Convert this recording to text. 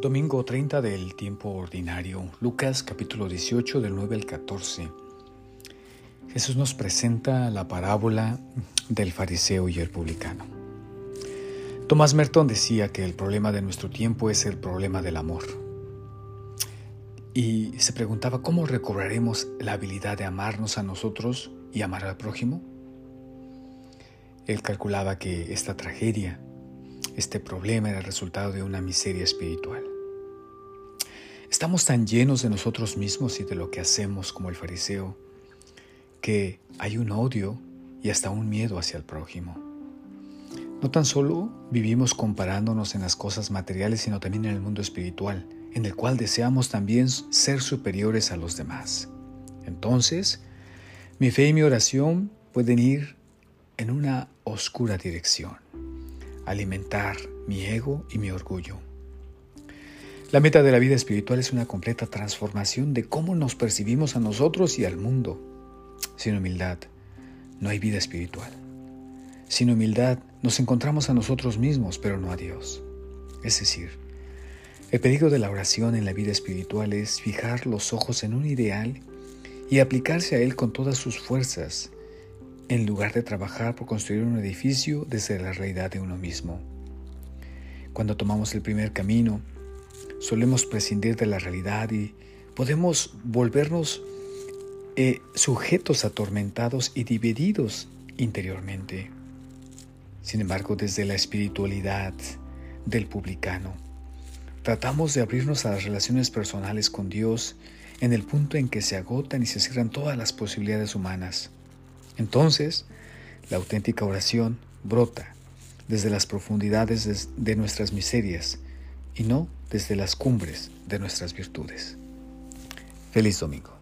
Domingo 30 del tiempo ordinario, Lucas capítulo 18 del 9 al 14. Jesús nos presenta la parábola del fariseo y el publicano. Tomás Merton decía que el problema de nuestro tiempo es el problema del amor. Y se preguntaba cómo recobraremos la habilidad de amarnos a nosotros y amar al prójimo. Él calculaba que esta tragedia, este problema era el resultado de una miseria espiritual. Estamos tan llenos de nosotros mismos y de lo que hacemos como el fariseo que hay un odio y hasta un miedo hacia el prójimo. No tan solo vivimos comparándonos en las cosas materiales, sino también en el mundo espiritual, en el cual deseamos también ser superiores a los demás. Entonces, mi fe y mi oración pueden ir en una oscura dirección, alimentar mi ego y mi orgullo la meta de la vida espiritual es una completa transformación de cómo nos percibimos a nosotros y al mundo. Sin humildad, no hay vida espiritual. Sin humildad, nos encontramos a nosotros mismos, pero no a Dios. Es decir, el peligro de la oración en la vida espiritual es fijar los ojos en un ideal y aplicarse a él con todas sus fuerzas, en lugar de trabajar por construir un edificio desde la realidad de uno mismo. Cuando tomamos el primer camino, solemos prescindir de la realidad y podemos volvernos eh, sujetos atormentados y divididos interiormente. Sin embargo, desde la espiritualidad del publicano, tratamos de abrirnos a las relaciones personales con Dios en el punto en que se agotan y se cierran todas las posibilidades humanas. Entonces, la auténtica oración brota desde las profundidades de nuestras miserias y no desde las cumbres de nuestras virtudes. Feliz domingo.